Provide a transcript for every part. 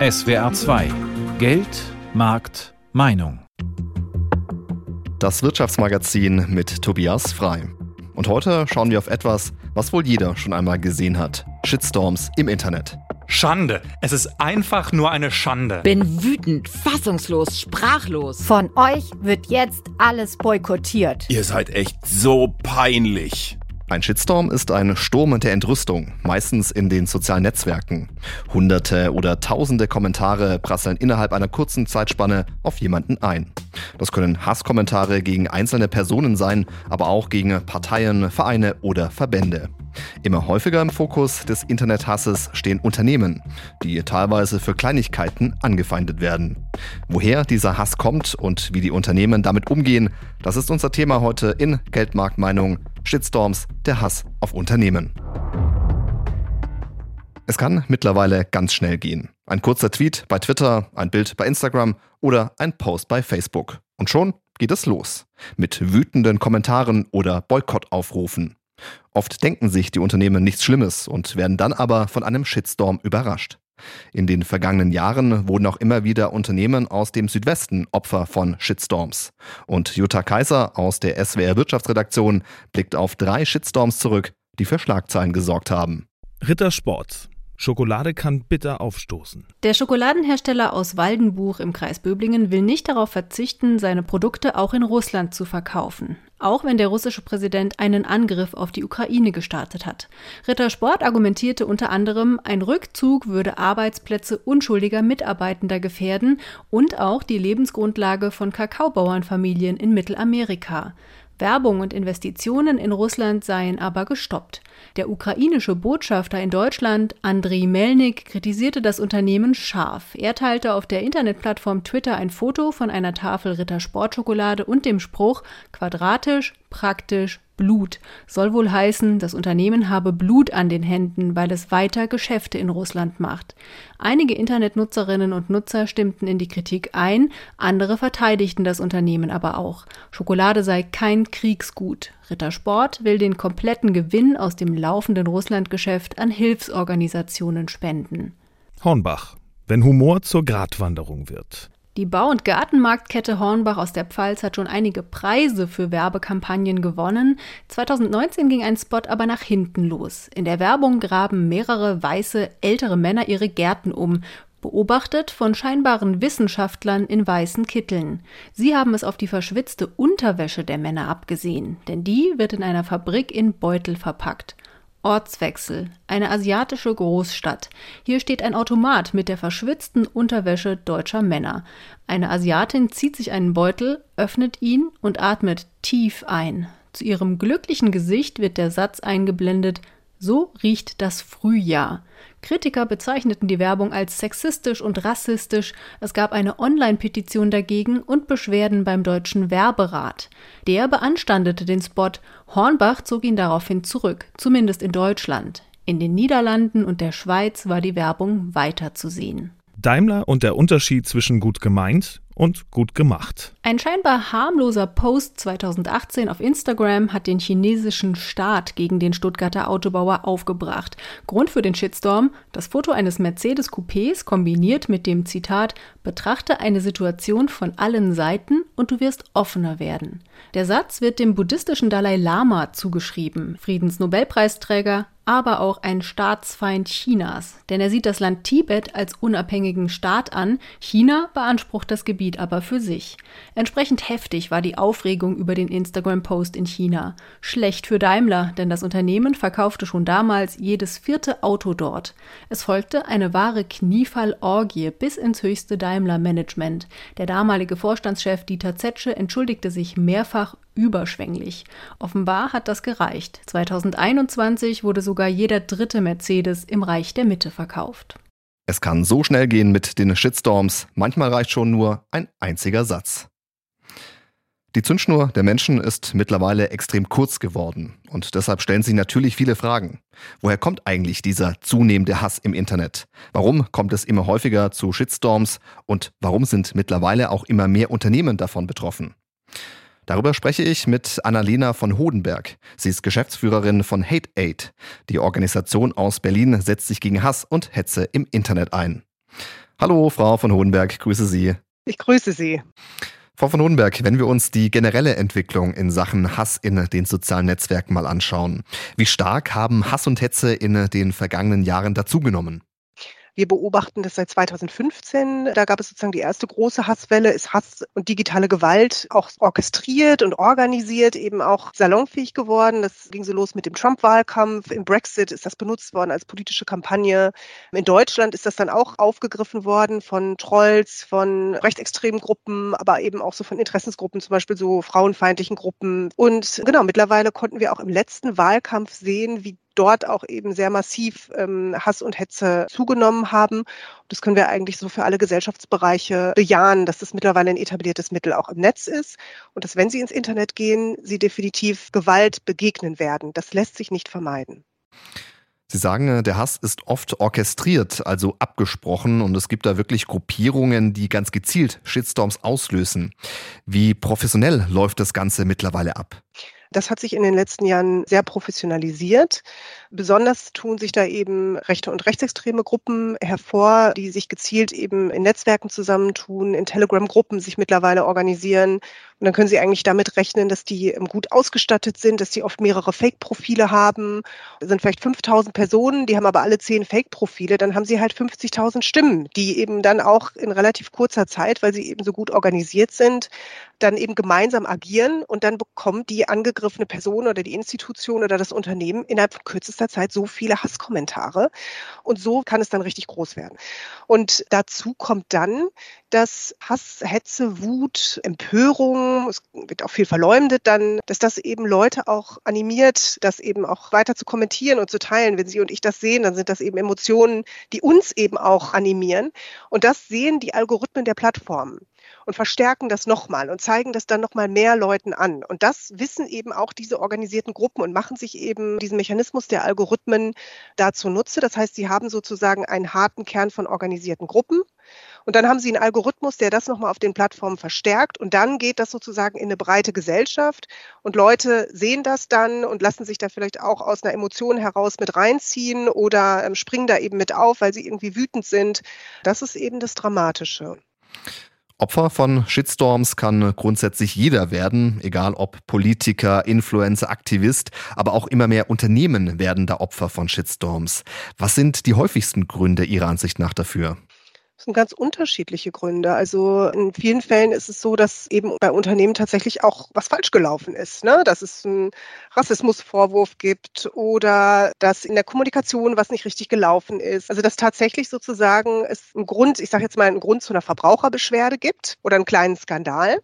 SWR 2 Geld, Markt, Meinung. Das Wirtschaftsmagazin mit Tobias Frei. Und heute schauen wir auf etwas, was wohl jeder schon einmal gesehen hat. Shitstorms im Internet. Schande. Es ist einfach nur eine Schande. Bin wütend, fassungslos, sprachlos. Von euch wird jetzt alles boykottiert. Ihr seid echt so peinlich. Ein Shitstorm ist ein Sturm der Entrüstung, meistens in den sozialen Netzwerken. Hunderte oder tausende Kommentare prasseln innerhalb einer kurzen Zeitspanne auf jemanden ein. Das können Hasskommentare gegen einzelne Personen sein, aber auch gegen Parteien, Vereine oder Verbände. Immer häufiger im Fokus des Internethasses stehen Unternehmen, die teilweise für Kleinigkeiten angefeindet werden. Woher dieser Hass kommt und wie die Unternehmen damit umgehen, das ist unser Thema heute in Geldmarktmeinung Shitstorms, der Hass auf Unternehmen. Es kann mittlerweile ganz schnell gehen. Ein kurzer Tweet bei Twitter, ein Bild bei Instagram oder ein Post bei Facebook. Und schon geht es los. Mit wütenden Kommentaren oder Boykottaufrufen. Oft denken sich die Unternehmen nichts Schlimmes und werden dann aber von einem Shitstorm überrascht. In den vergangenen Jahren wurden auch immer wieder Unternehmen aus dem Südwesten Opfer von Shitstorms. Und Jutta Kaiser aus der SWR Wirtschaftsredaktion blickt auf drei Shitstorms zurück, die für Schlagzeilen gesorgt haben. Rittersport. Schokolade kann bitter aufstoßen. Der Schokoladenhersteller aus Waldenbuch im Kreis Böblingen will nicht darauf verzichten, seine Produkte auch in Russland zu verkaufen. Auch wenn der russische Präsident einen Angriff auf die Ukraine gestartet hat. Rittersport argumentierte unter anderem, ein Rückzug würde Arbeitsplätze unschuldiger Mitarbeitender gefährden und auch die Lebensgrundlage von Kakaobauernfamilien in Mittelamerika. Werbung und Investitionen in Russland seien aber gestoppt. Der ukrainische Botschafter in Deutschland, Andriy Melnik, kritisierte das Unternehmen scharf. Er teilte auf der Internetplattform Twitter ein Foto von einer Tafel Ritter Sportschokolade und dem Spruch quadratisch, praktisch, Blut. Soll wohl heißen, das Unternehmen habe Blut an den Händen, weil es weiter Geschäfte in Russland macht. Einige Internetnutzerinnen und Nutzer stimmten in die Kritik ein, andere verteidigten das Unternehmen aber auch. Schokolade sei kein Kriegsgut. Rittersport will den kompletten Gewinn aus dem laufenden Russlandgeschäft an Hilfsorganisationen spenden. Hornbach. Wenn Humor zur Gratwanderung wird. Die Bau- und Gartenmarktkette Hornbach aus der Pfalz hat schon einige Preise für Werbekampagnen gewonnen. 2019 ging ein Spot aber nach hinten los. In der Werbung graben mehrere weiße, ältere Männer ihre Gärten um, beobachtet von scheinbaren Wissenschaftlern in weißen Kitteln. Sie haben es auf die verschwitzte Unterwäsche der Männer abgesehen, denn die wird in einer Fabrik in Beutel verpackt. Ortswechsel. Eine asiatische Großstadt. Hier steht ein Automat mit der verschwitzten Unterwäsche deutscher Männer. Eine Asiatin zieht sich einen Beutel, öffnet ihn und atmet tief ein. Zu ihrem glücklichen Gesicht wird der Satz eingeblendet so riecht das Frühjahr. Kritiker bezeichneten die Werbung als sexistisch und rassistisch. Es gab eine Online-Petition dagegen und Beschwerden beim deutschen Werberat. Der beanstandete den Spot. Hornbach zog ihn daraufhin zurück, zumindest in Deutschland. In den Niederlanden und der Schweiz war die Werbung weiter zu sehen. Daimler und der Unterschied zwischen gut gemeint und gut gemacht. Ein scheinbar harmloser Post 2018 auf Instagram hat den chinesischen Staat gegen den Stuttgarter Autobauer aufgebracht. Grund für den Shitstorm: das Foto eines Mercedes-Coupés kombiniert mit dem Zitat: Betrachte eine Situation von allen Seiten und du wirst offener werden. Der Satz wird dem buddhistischen Dalai Lama zugeschrieben, Friedensnobelpreisträger, aber auch ein Staatsfeind Chinas, denn er sieht das Land Tibet als unabhängigen Staat an, China beansprucht das Gebiet aber für sich. Entsprechend heftig war die Aufregung über den Instagram-Post in China. Schlecht für Daimler, denn das Unternehmen verkaufte schon damals jedes vierte Auto dort. Es folgte eine wahre Kniefallorgie bis ins höchste Daimler-Management. Der damalige Vorstandschef Dieter Zetsche entschuldigte sich mehrfach überschwänglich. Offenbar hat das gereicht. 2021 wurde sogar jeder dritte Mercedes im Reich der Mitte verkauft. Es kann so schnell gehen mit den Shitstorms, manchmal reicht schon nur ein einziger Satz. Die Zündschnur der Menschen ist mittlerweile extrem kurz geworden und deshalb stellen sich natürlich viele Fragen. Woher kommt eigentlich dieser zunehmende Hass im Internet? Warum kommt es immer häufiger zu Shitstorms und warum sind mittlerweile auch immer mehr Unternehmen davon betroffen? Darüber spreche ich mit Annalena von Hodenberg. Sie ist Geschäftsführerin von Hate Aid. Die Organisation aus Berlin setzt sich gegen Hass und Hetze im Internet ein. Hallo, Frau von Hohenberg, grüße Sie. Ich grüße Sie. Frau von Hohenberg, wenn wir uns die generelle Entwicklung in Sachen Hass in den sozialen Netzwerken mal anschauen, wie stark haben Hass und Hetze in den vergangenen Jahren dazugenommen? Wir beobachten das seit 2015. Da gab es sozusagen die erste große Hasswelle, ist Hass und digitale Gewalt auch orchestriert und organisiert, eben auch salonfähig geworden. Das ging so los mit dem Trump-Wahlkampf. Im Brexit ist das benutzt worden als politische Kampagne. In Deutschland ist das dann auch aufgegriffen worden von Trolls, von rechtsextremen Gruppen, aber eben auch so von Interessensgruppen, zum Beispiel so frauenfeindlichen Gruppen. Und genau, mittlerweile konnten wir auch im letzten Wahlkampf sehen, wie dort auch eben sehr massiv ähm, Hass und Hetze zugenommen haben. Das können wir eigentlich so für alle Gesellschaftsbereiche bejahen, dass das mittlerweile ein etabliertes Mittel auch im Netz ist und dass, wenn Sie ins Internet gehen, Sie definitiv Gewalt begegnen werden. Das lässt sich nicht vermeiden. Sie sagen, äh, der Hass ist oft orchestriert, also abgesprochen und es gibt da wirklich Gruppierungen, die ganz gezielt Shitstorms auslösen. Wie professionell läuft das Ganze mittlerweile ab? Das hat sich in den letzten Jahren sehr professionalisiert. Besonders tun sich da eben rechte und rechtsextreme Gruppen hervor, die sich gezielt eben in Netzwerken zusammentun, in Telegram-Gruppen sich mittlerweile organisieren. Und dann können Sie eigentlich damit rechnen, dass die ähm, gut ausgestattet sind, dass die oft mehrere Fake-Profile haben. Das sind vielleicht 5000 Personen, die haben aber alle zehn Fake-Profile. Dann haben Sie halt 50.000 Stimmen, die eben dann auch in relativ kurzer Zeit, weil sie eben so gut organisiert sind, dann eben gemeinsam agieren und dann bekommt die angegriffene Person oder die Institution oder das Unternehmen innerhalb von kürzester Zeit so viele Hasskommentare. Und so kann es dann richtig groß werden. Und dazu kommt dann, dass Hass, Hetze, Wut, Empörung, es wird auch viel verleumdet dann, dass das eben Leute auch animiert, das eben auch weiter zu kommentieren und zu teilen. Wenn Sie und ich das sehen, dann sind das eben Emotionen, die uns eben auch animieren. Und das sehen die Algorithmen der Plattformen und verstärken das nochmal und zeigen das dann nochmal mehr Leuten an. Und das wissen eben auch diese organisierten Gruppen und machen sich eben diesen Mechanismus der Algorithmen dazu nutze. Das heißt, sie haben sozusagen einen harten Kern von organisierten Gruppen. Und dann haben sie einen Algorithmus, der das nochmal auf den Plattformen verstärkt. Und dann geht das sozusagen in eine breite Gesellschaft. Und Leute sehen das dann und lassen sich da vielleicht auch aus einer Emotion heraus mit reinziehen oder ähm, springen da eben mit auf, weil sie irgendwie wütend sind. Das ist eben das Dramatische. Opfer von Shitstorms kann grundsätzlich jeder werden, egal ob Politiker, Influencer, Aktivist, aber auch immer mehr Unternehmen werden da Opfer von Shitstorms. Was sind die häufigsten Gründe Ihrer Ansicht nach dafür? Das sind ganz unterschiedliche Gründe. Also in vielen Fällen ist es so, dass eben bei Unternehmen tatsächlich auch was falsch gelaufen ist. Ne? Dass es einen Rassismusvorwurf gibt oder dass in der Kommunikation was nicht richtig gelaufen ist. Also dass tatsächlich sozusagen es einen Grund, ich sage jetzt mal, einen Grund zu einer Verbraucherbeschwerde gibt oder einen kleinen Skandal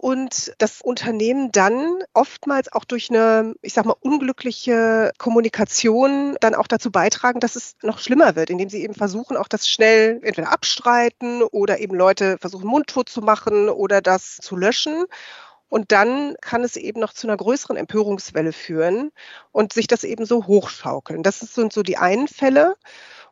und das Unternehmen dann oftmals auch durch eine, ich sag mal, unglückliche Kommunikation dann auch dazu beitragen, dass es noch schlimmer wird, indem sie eben versuchen, auch das schnell entweder abstreiten oder eben Leute versuchen, mundtot zu machen oder das zu löschen. Und dann kann es eben noch zu einer größeren Empörungswelle führen und sich das eben so hochschaukeln. Das sind so die einen Fälle.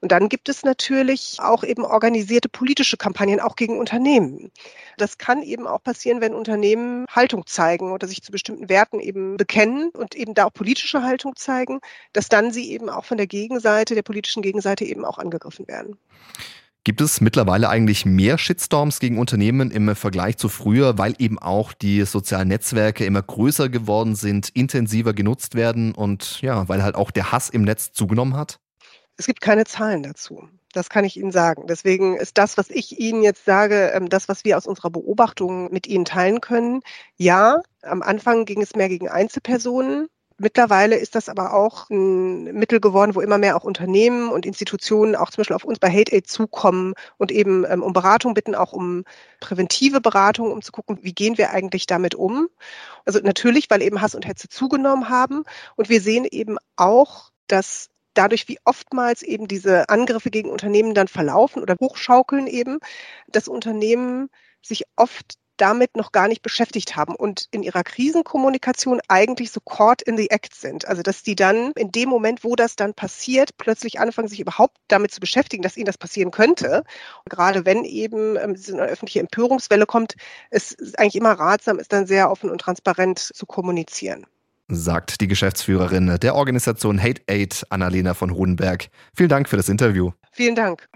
Und dann gibt es natürlich auch eben organisierte politische Kampagnen, auch gegen Unternehmen. Das kann eben auch passieren, wenn Unternehmen Haltung zeigen oder sich zu bestimmten Werten eben bekennen und eben da auch politische Haltung zeigen, dass dann sie eben auch von der Gegenseite, der politischen Gegenseite eben auch angegriffen werden. Gibt es mittlerweile eigentlich mehr Shitstorms gegen Unternehmen im Vergleich zu früher, weil eben auch die sozialen Netzwerke immer größer geworden sind, intensiver genutzt werden und ja, weil halt auch der Hass im Netz zugenommen hat? Es gibt keine Zahlen dazu. Das kann ich Ihnen sagen. Deswegen ist das, was ich Ihnen jetzt sage, ähm, das, was wir aus unserer Beobachtung mit Ihnen teilen können. Ja, am Anfang ging es mehr gegen Einzelpersonen. Mittlerweile ist das aber auch ein Mittel geworden, wo immer mehr auch Unternehmen und Institutionen auch zum Beispiel auf uns bei Hate Aid zukommen und eben ähm, um Beratung bitten, auch um präventive Beratung, um zu gucken, wie gehen wir eigentlich damit um. Also natürlich, weil eben Hass und Hetze zugenommen haben. Und wir sehen eben auch, dass dadurch, wie oftmals eben diese Angriffe gegen Unternehmen dann verlaufen oder hochschaukeln eben, dass Unternehmen sich oft damit noch gar nicht beschäftigt haben und in ihrer Krisenkommunikation eigentlich so caught in the act sind. Also dass die dann in dem Moment, wo das dann passiert, plötzlich anfangen, sich überhaupt damit zu beschäftigen, dass ihnen das passieren könnte. Und gerade wenn eben ähm, eine öffentliche Empörungswelle kommt, es ist eigentlich immer ratsam, ist dann sehr offen und transparent zu kommunizieren sagt die Geschäftsführerin der Organisation Hate Aid, Annalena von Hohenberg. Vielen Dank für das Interview. Vielen Dank.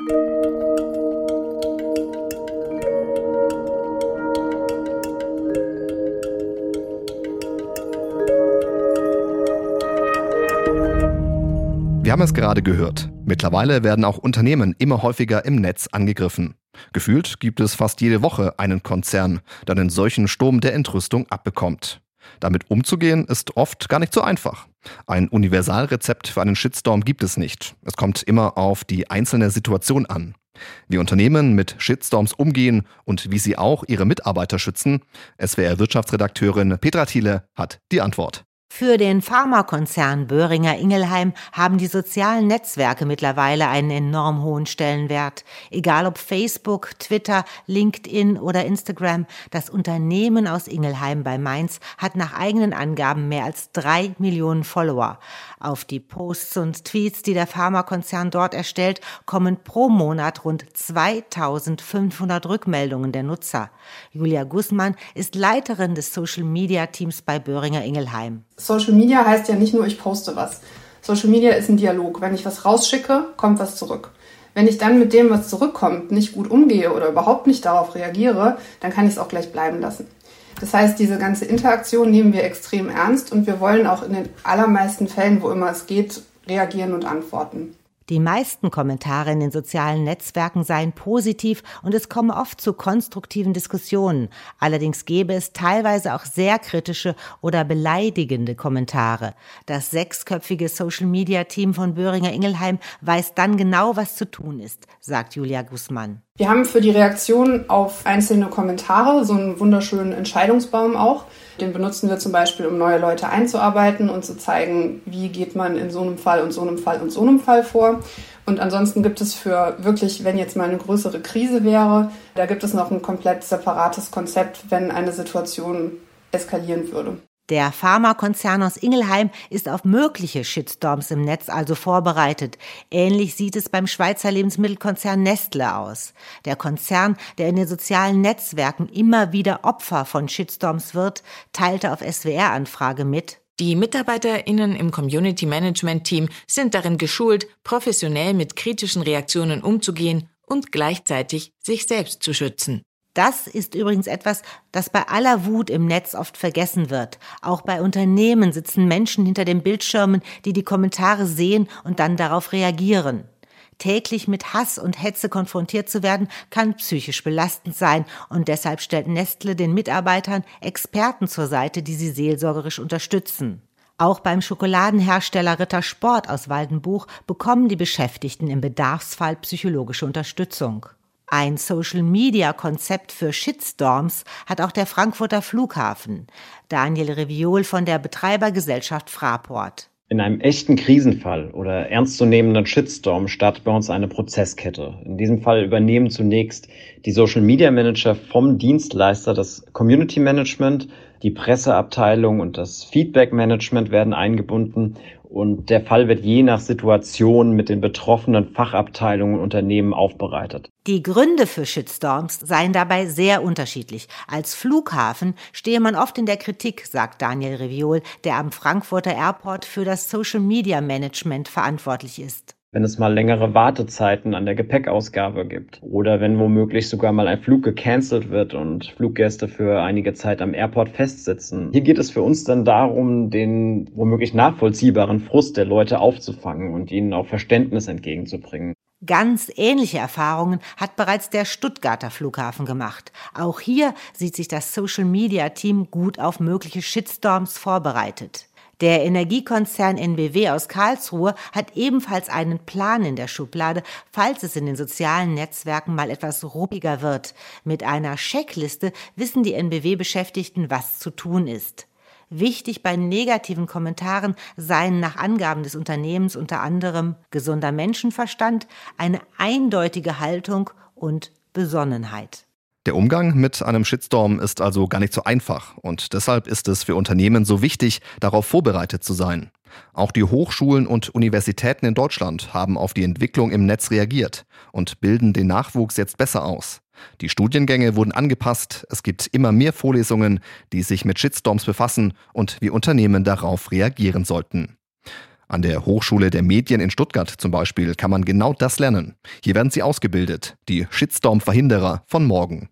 Wir haben es gerade gehört. Mittlerweile werden auch Unternehmen immer häufiger im Netz angegriffen. Gefühlt gibt es fast jede Woche einen Konzern, der einen solchen Sturm der Entrüstung abbekommt. Damit umzugehen ist oft gar nicht so einfach. Ein Universalrezept für einen Shitstorm gibt es nicht. Es kommt immer auf die einzelne Situation an. Wie Unternehmen mit Shitstorms umgehen und wie sie auch ihre Mitarbeiter schützen, SWR-Wirtschaftsredakteurin Petra Thiele hat die Antwort. Für den Pharmakonzern Böhringer Ingelheim haben die sozialen Netzwerke mittlerweile einen enorm hohen Stellenwert. Egal ob Facebook, Twitter, LinkedIn oder Instagram, das Unternehmen aus Ingelheim bei Mainz hat nach eigenen Angaben mehr als drei Millionen Follower. Auf die Posts und Tweets, die der Pharmakonzern dort erstellt, kommen pro Monat rund 2500 Rückmeldungen der Nutzer. Julia Gußmann ist Leiterin des Social Media Teams bei Böhringer Ingelheim. Social Media heißt ja nicht nur, ich poste was. Social Media ist ein Dialog. Wenn ich was rausschicke, kommt was zurück. Wenn ich dann mit dem, was zurückkommt, nicht gut umgehe oder überhaupt nicht darauf reagiere, dann kann ich es auch gleich bleiben lassen. Das heißt, diese ganze Interaktion nehmen wir extrem ernst und wir wollen auch in den allermeisten Fällen, wo immer es geht, reagieren und antworten. Die meisten Kommentare in den sozialen Netzwerken seien positiv und es komme oft zu konstruktiven Diskussionen. Allerdings gäbe es teilweise auch sehr kritische oder beleidigende Kommentare. Das sechsköpfige Social-Media-Team von Böhringer Ingelheim weiß dann genau, was zu tun ist, sagt Julia Guzman. Wir haben für die Reaktion auf einzelne Kommentare so einen wunderschönen Entscheidungsbaum auch. Den benutzen wir zum Beispiel, um neue Leute einzuarbeiten und zu zeigen, wie geht man in so einem Fall und so einem Fall und so einem Fall vor. Und ansonsten gibt es für wirklich, wenn jetzt mal eine größere Krise wäre, da gibt es noch ein komplett separates Konzept, wenn eine Situation eskalieren würde. Der Pharmakonzern aus Ingelheim ist auf mögliche Shitstorms im Netz also vorbereitet. Ähnlich sieht es beim Schweizer Lebensmittelkonzern Nestle aus. Der Konzern, der in den sozialen Netzwerken immer wieder Opfer von Shitstorms wird, teilte auf SWR-Anfrage mit, die MitarbeiterInnen im Community Management Team sind darin geschult, professionell mit kritischen Reaktionen umzugehen und gleichzeitig sich selbst zu schützen. Das ist übrigens etwas, das bei aller Wut im Netz oft vergessen wird. Auch bei Unternehmen sitzen Menschen hinter den Bildschirmen, die die Kommentare sehen und dann darauf reagieren. Täglich mit Hass und Hetze konfrontiert zu werden, kann psychisch belastend sein und deshalb stellt Nestle den Mitarbeitern Experten zur Seite, die sie seelsorgerisch unterstützen. Auch beim Schokoladenhersteller Ritter Sport aus Waldenbuch bekommen die Beschäftigten im Bedarfsfall psychologische Unterstützung. Ein Social-Media-Konzept für Shitstorms hat auch der Frankfurter Flughafen. Daniel Reviol von der Betreibergesellschaft Fraport. In einem echten Krisenfall oder ernstzunehmenden Shitstorm startet bei uns eine Prozesskette. In diesem Fall übernehmen zunächst die Social Media Manager vom Dienstleister das Community Management, die Presseabteilung und das Feedback Management werden eingebunden und der Fall wird je nach Situation mit den betroffenen Fachabteilungen und Unternehmen aufbereitet. Die Gründe für Shitstorms seien dabei sehr unterschiedlich. Als Flughafen stehe man oft in der Kritik, sagt Daniel Reviol, der am Frankfurter Airport für das Social Media Management verantwortlich ist wenn es mal längere Wartezeiten an der Gepäckausgabe gibt oder wenn womöglich sogar mal ein Flug gecancelt wird und Fluggäste für einige Zeit am Airport festsitzen. Hier geht es für uns dann darum, den womöglich nachvollziehbaren Frust der Leute aufzufangen und ihnen auch Verständnis entgegenzubringen. Ganz ähnliche Erfahrungen hat bereits der Stuttgarter Flughafen gemacht. Auch hier sieht sich das Social Media Team gut auf mögliche Shitstorms vorbereitet. Der Energiekonzern NBW aus Karlsruhe hat ebenfalls einen Plan in der Schublade, falls es in den sozialen Netzwerken mal etwas ruppiger wird. Mit einer Checkliste wissen die NBW-Beschäftigten, was zu tun ist. Wichtig bei negativen Kommentaren seien nach Angaben des Unternehmens unter anderem gesunder Menschenverstand, eine eindeutige Haltung und Besonnenheit. Der Umgang mit einem Shitstorm ist also gar nicht so einfach und deshalb ist es für Unternehmen so wichtig, darauf vorbereitet zu sein. Auch die Hochschulen und Universitäten in Deutschland haben auf die Entwicklung im Netz reagiert und bilden den Nachwuchs jetzt besser aus. Die Studiengänge wurden angepasst, es gibt immer mehr Vorlesungen, die sich mit Shitstorms befassen und wie Unternehmen darauf reagieren sollten. An der Hochschule der Medien in Stuttgart zum Beispiel kann man genau das lernen. Hier werden sie ausgebildet, die Shitstorm-Verhinderer von morgen.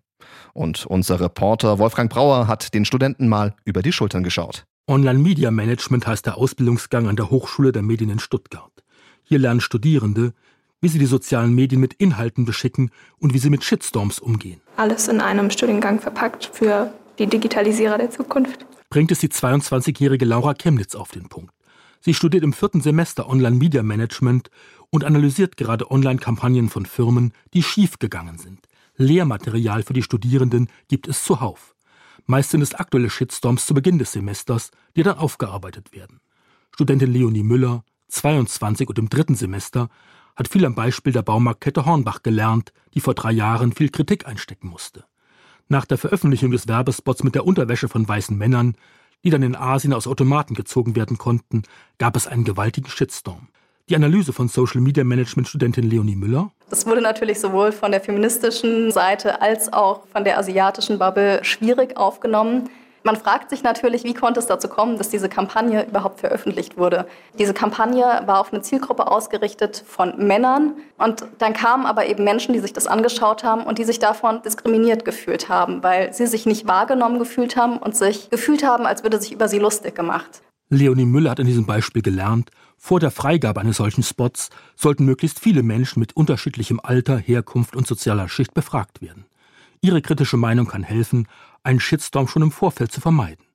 Und unser Reporter Wolfgang Brauer hat den Studenten mal über die Schultern geschaut. Online Media Management heißt der Ausbildungsgang an der Hochschule der Medien in Stuttgart. Hier lernen Studierende, wie sie die sozialen Medien mit Inhalten beschicken und wie sie mit Shitstorms umgehen. Alles in einem Studiengang verpackt für die Digitalisierer der Zukunft. Bringt es die 22-jährige Laura Chemnitz auf den Punkt. Sie studiert im vierten Semester Online Media Management und analysiert gerade Online-Kampagnen von Firmen, die schiefgegangen sind. Lehrmaterial für die Studierenden gibt es zuhauf. Meist sind es aktuelle Shitstorms zu Beginn des Semesters, die dann aufgearbeitet werden. Studentin Leonie Müller, 22 und im dritten Semester, hat viel am Beispiel der Baumarktkette Hornbach gelernt, die vor drei Jahren viel Kritik einstecken musste. Nach der Veröffentlichung des Werbespots mit der Unterwäsche von weißen Männern, die dann in Asien aus Automaten gezogen werden konnten, gab es einen gewaltigen Shitstorm. Die Analyse von Social Media Management Studentin Leonie Müller. Das wurde natürlich sowohl von der feministischen Seite als auch von der asiatischen Bubble schwierig aufgenommen. Man fragt sich natürlich, wie konnte es dazu kommen, dass diese Kampagne überhaupt veröffentlicht wurde. Diese Kampagne war auf eine Zielgruppe ausgerichtet von Männern und dann kamen aber eben Menschen, die sich das angeschaut haben und die sich davon diskriminiert gefühlt haben, weil sie sich nicht wahrgenommen gefühlt haben und sich gefühlt haben, als würde sich über sie lustig gemacht. Leonie Müller hat in diesem Beispiel gelernt, vor der Freigabe eines solchen Spots sollten möglichst viele Menschen mit unterschiedlichem Alter, Herkunft und sozialer Schicht befragt werden. Ihre kritische Meinung kann helfen, einen Shitstorm schon im Vorfeld zu vermeiden.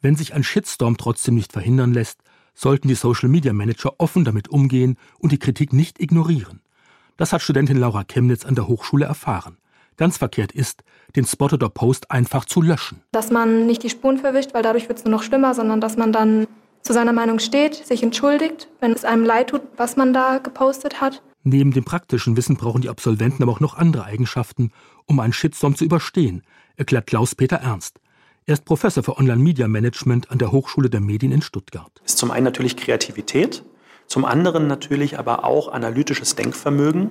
Wenn sich ein Shitstorm trotzdem nicht verhindern lässt, sollten die Social Media Manager offen damit umgehen und die Kritik nicht ignorieren. Das hat Studentin Laura Chemnitz an der Hochschule erfahren. Ganz verkehrt ist, den Spot oder Post einfach zu löschen. Dass man nicht die Spuren verwischt, weil dadurch wird es nur noch schlimmer, sondern dass man dann zu seiner Meinung steht, sich entschuldigt, wenn es einem leid tut, was man da gepostet hat. Neben dem praktischen Wissen brauchen die Absolventen aber auch noch andere Eigenschaften, um einen Shitstorm zu überstehen, erklärt Klaus-Peter Ernst. Er ist Professor für Online-Media-Management an der Hochschule der Medien in Stuttgart. Ist zum einen natürlich Kreativität, zum anderen natürlich aber auch analytisches Denkvermögen.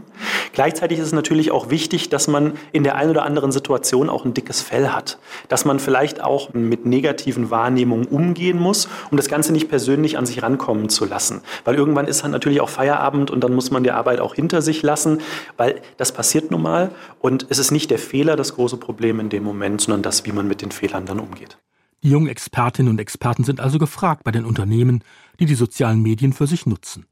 Gleichzeitig ist es natürlich auch wichtig, dass man in der einen oder anderen Situation auch ein dickes Fell hat. Dass man vielleicht auch mit negativen Wahrnehmungen umgehen muss, um das Ganze nicht persönlich an sich rankommen zu lassen. Weil irgendwann ist dann natürlich auch Feierabend und dann muss man die Arbeit auch hinter sich lassen, weil das passiert nun mal. Und es ist nicht der Fehler das große Problem in dem Moment, sondern das, wie man mit den Fehlern dann umgeht. Die jungen Expertinnen und Experten sind also gefragt bei den Unternehmen, die die sozialen Medien für sich nutzen.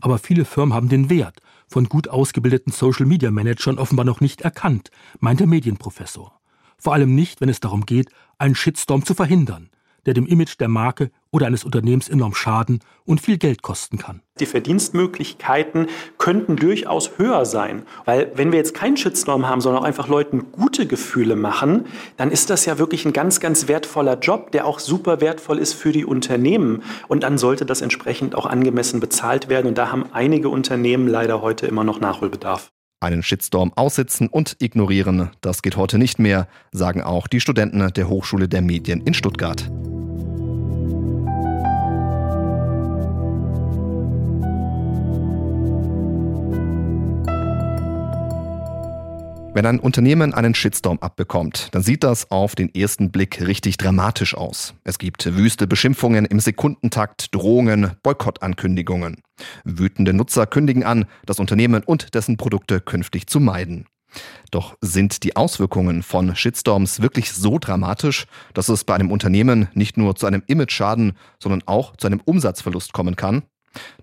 Aber viele Firmen haben den Wert von gut ausgebildeten Social-Media-Managern offenbar noch nicht erkannt, meint der Medienprofessor. Vor allem nicht, wenn es darum geht, einen Shitstorm zu verhindern, der dem Image der Marke oder eines Unternehmens enorm schaden und viel Geld kosten kann. Die Verdienstmöglichkeiten könnten durchaus höher sein, weil wenn wir jetzt keinen Shitstorm haben, sondern auch einfach Leuten gute Gefühle machen, dann ist das ja wirklich ein ganz, ganz wertvoller Job, der auch super wertvoll ist für die Unternehmen. Und dann sollte das entsprechend auch angemessen bezahlt werden. Und da haben einige Unternehmen leider heute immer noch Nachholbedarf. Einen Shitstorm aussitzen und ignorieren, das geht heute nicht mehr, sagen auch die Studenten der Hochschule der Medien in Stuttgart. Wenn ein Unternehmen einen Shitstorm abbekommt, dann sieht das auf den ersten Blick richtig dramatisch aus. Es gibt wüste Beschimpfungen im Sekundentakt, Drohungen, Boykottankündigungen. Wütende Nutzer kündigen an, das Unternehmen und dessen Produkte künftig zu meiden. Doch sind die Auswirkungen von Shitstorms wirklich so dramatisch, dass es bei einem Unternehmen nicht nur zu einem Image-Schaden, sondern auch zu einem Umsatzverlust kommen kann?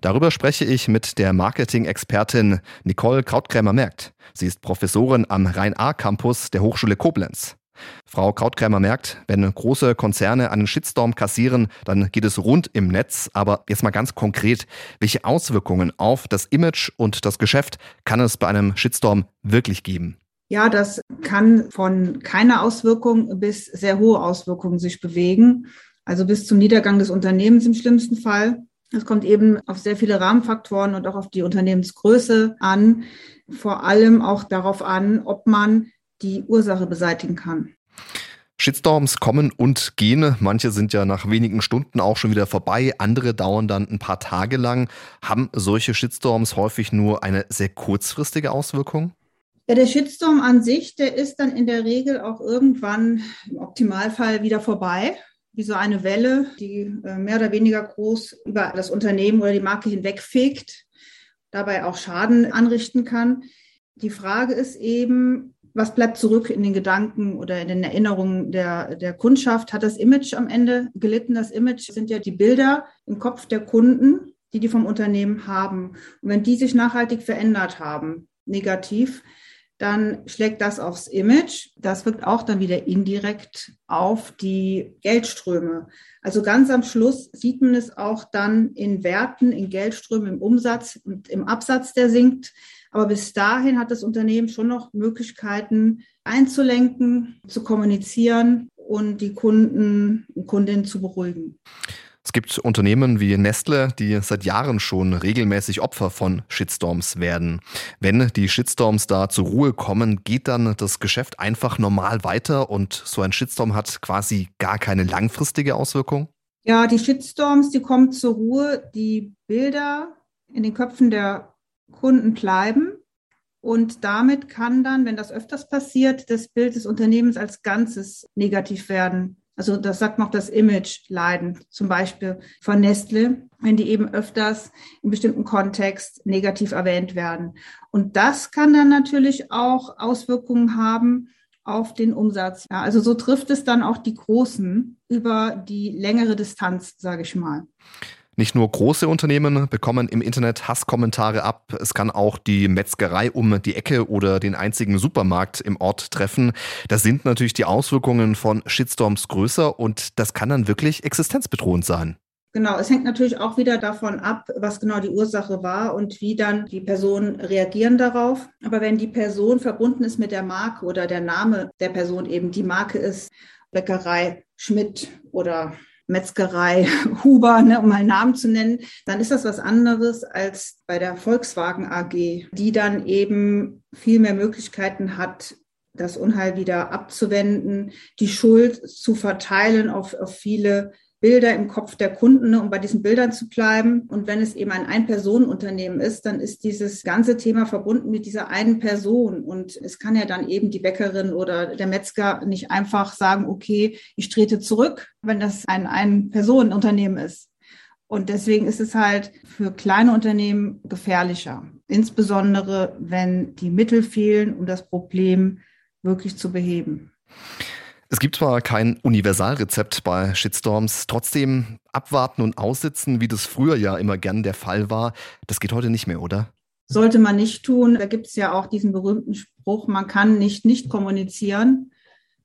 Darüber spreche ich mit der Marketing-Expertin Nicole Krautkrämer-Merkt. Sie ist Professorin am Rhein-A-Campus der Hochschule Koblenz. Frau Krautkrämer merkt, wenn große Konzerne einen Shitstorm kassieren, dann geht es rund im Netz. Aber jetzt mal ganz konkret, welche Auswirkungen auf das Image und das Geschäft kann es bei einem Shitstorm wirklich geben? Ja, das kann von keiner Auswirkung bis sehr hohe Auswirkungen sich bewegen. Also bis zum Niedergang des Unternehmens im schlimmsten Fall. Es kommt eben auf sehr viele Rahmenfaktoren und auch auf die Unternehmensgröße an, vor allem auch darauf an, ob man die Ursache beseitigen kann. Shitstorms kommen und gehen. Manche sind ja nach wenigen Stunden auch schon wieder vorbei. Andere dauern dann ein paar Tage lang. Haben solche Shitstorms häufig nur eine sehr kurzfristige Auswirkung? Ja, der Shitstorm an sich, der ist dann in der Regel auch irgendwann im Optimalfall wieder vorbei wie so eine Welle, die äh, mehr oder weniger groß über das Unternehmen oder die Marke hinwegfegt, dabei auch Schaden anrichten kann. Die Frage ist eben, was bleibt zurück in den Gedanken oder in den Erinnerungen der, der Kundschaft? Hat das Image am Ende gelitten? Das Image sind ja die Bilder im Kopf der Kunden. die die vom Unternehmen haben. Und wenn die sich nachhaltig verändert haben, negativ, dann schlägt das aufs Image. Das wirkt auch dann wieder indirekt auf die Geldströme. Also ganz am Schluss sieht man es auch dann in Werten, in Geldströmen, im Umsatz und im Absatz, der sinkt. Aber bis dahin hat das Unternehmen schon noch Möglichkeiten einzulenken, zu kommunizieren und die Kunden und Kundinnen zu beruhigen. Es gibt Unternehmen wie Nestle, die seit Jahren schon regelmäßig Opfer von Shitstorms werden. Wenn die Shitstorms da zur Ruhe kommen, geht dann das Geschäft einfach normal weiter und so ein Shitstorm hat quasi gar keine langfristige Auswirkung? Ja, die Shitstorms, die kommen zur Ruhe. Die Bilder in den Köpfen der Kunden bleiben. Und damit kann dann, wenn das öfters passiert, das Bild des Unternehmens als Ganzes negativ werden. Also das sagt noch das Image leiden, zum Beispiel von Nestle, wenn die eben öfters in bestimmten Kontext negativ erwähnt werden. Und das kann dann natürlich auch Auswirkungen haben auf den Umsatz. Ja, also so trifft es dann auch die Großen über die längere Distanz, sage ich mal. Nicht nur große Unternehmen bekommen im Internet Hasskommentare ab, es kann auch die Metzgerei um die Ecke oder den einzigen Supermarkt im Ort treffen. Da sind natürlich die Auswirkungen von Shitstorms größer und das kann dann wirklich existenzbedrohend sein. Genau, es hängt natürlich auch wieder davon ab, was genau die Ursache war und wie dann die Personen reagieren darauf. Aber wenn die Person verbunden ist mit der Marke oder der Name der Person eben die Marke ist, Bäckerei Schmidt oder Metzgerei Huber, ne, um mal Namen zu nennen, dann ist das was anderes als bei der Volkswagen AG, die dann eben viel mehr Möglichkeiten hat, das Unheil wieder abzuwenden, die Schuld zu verteilen auf, auf viele Bilder im Kopf der Kunden, ne, um bei diesen Bildern zu bleiben. Und wenn es eben ein Ein-Personen-Unternehmen ist, dann ist dieses ganze Thema verbunden mit dieser einen Person. Und es kann ja dann eben die Bäckerin oder der Metzger nicht einfach sagen, okay, ich trete zurück, wenn das ein Ein-Personen-Unternehmen ist. Und deswegen ist es halt für kleine Unternehmen gefährlicher, insbesondere wenn die Mittel fehlen, um das Problem wirklich zu beheben. Es gibt zwar kein Universalrezept bei Shitstorms, trotzdem abwarten und aussitzen, wie das früher ja immer gern der Fall war, das geht heute nicht mehr, oder? Sollte man nicht tun. Da gibt es ja auch diesen berühmten Spruch, man kann nicht nicht kommunizieren,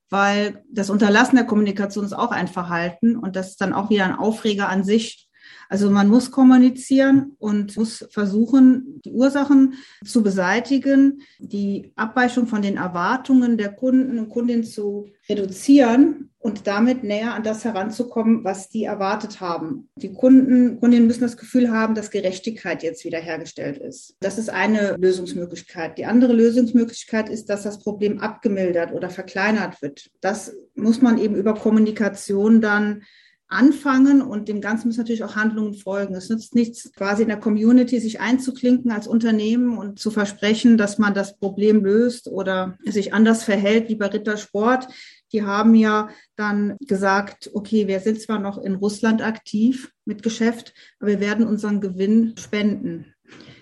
weil das Unterlassen der Kommunikation ist auch ein Verhalten und das ist dann auch wieder ein Aufreger an sich. Also man muss kommunizieren und muss versuchen, die Ursachen zu beseitigen, die Abweichung von den Erwartungen der Kunden und Kundinnen zu reduzieren und damit näher an das heranzukommen, was die erwartet haben. Die Kunden, Kundinnen müssen das Gefühl haben, dass Gerechtigkeit jetzt wiederhergestellt ist. Das ist eine Lösungsmöglichkeit. Die andere Lösungsmöglichkeit ist, dass das Problem abgemildert oder verkleinert wird. Das muss man eben über Kommunikation dann anfangen und dem Ganzen müssen natürlich auch Handlungen folgen. Es nützt nichts, quasi in der Community sich einzuklinken als Unternehmen und zu versprechen, dass man das Problem löst oder sich anders verhält wie bei Rittersport. Die haben ja dann gesagt, okay, wir sind zwar noch in Russland aktiv mit Geschäft, aber wir werden unseren Gewinn spenden.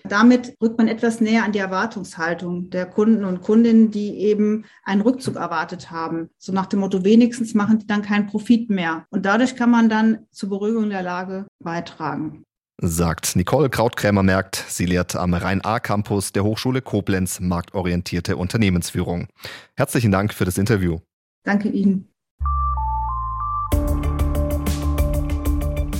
Damit rückt man etwas näher an die Erwartungshaltung der Kunden und Kundinnen, die eben einen Rückzug erwartet haben. So nach dem Motto, wenigstens machen die dann keinen Profit mehr. Und dadurch kann man dann zur Beruhigung der Lage beitragen. Sagt Nicole Krautkrämer-Merkt. Sie lehrt am Rhein-A-Campus der Hochschule Koblenz marktorientierte Unternehmensführung. Herzlichen Dank für das Interview. Danke Ihnen.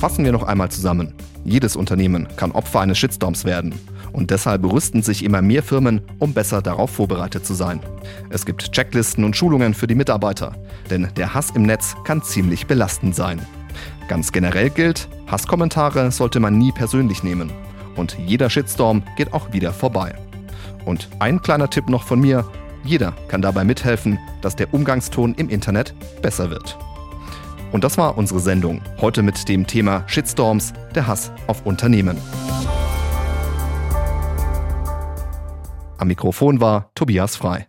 Fassen wir noch einmal zusammen. Jedes Unternehmen kann Opfer eines Shitstorms werden. Und deshalb rüsten sich immer mehr Firmen, um besser darauf vorbereitet zu sein. Es gibt Checklisten und Schulungen für die Mitarbeiter, denn der Hass im Netz kann ziemlich belastend sein. Ganz generell gilt, Hasskommentare sollte man nie persönlich nehmen. Und jeder Shitstorm geht auch wieder vorbei. Und ein kleiner Tipp noch von mir, jeder kann dabei mithelfen, dass der Umgangston im Internet besser wird. Und das war unsere Sendung. Heute mit dem Thema Shitstorms, der Hass auf Unternehmen. Am Mikrofon war Tobias Frei.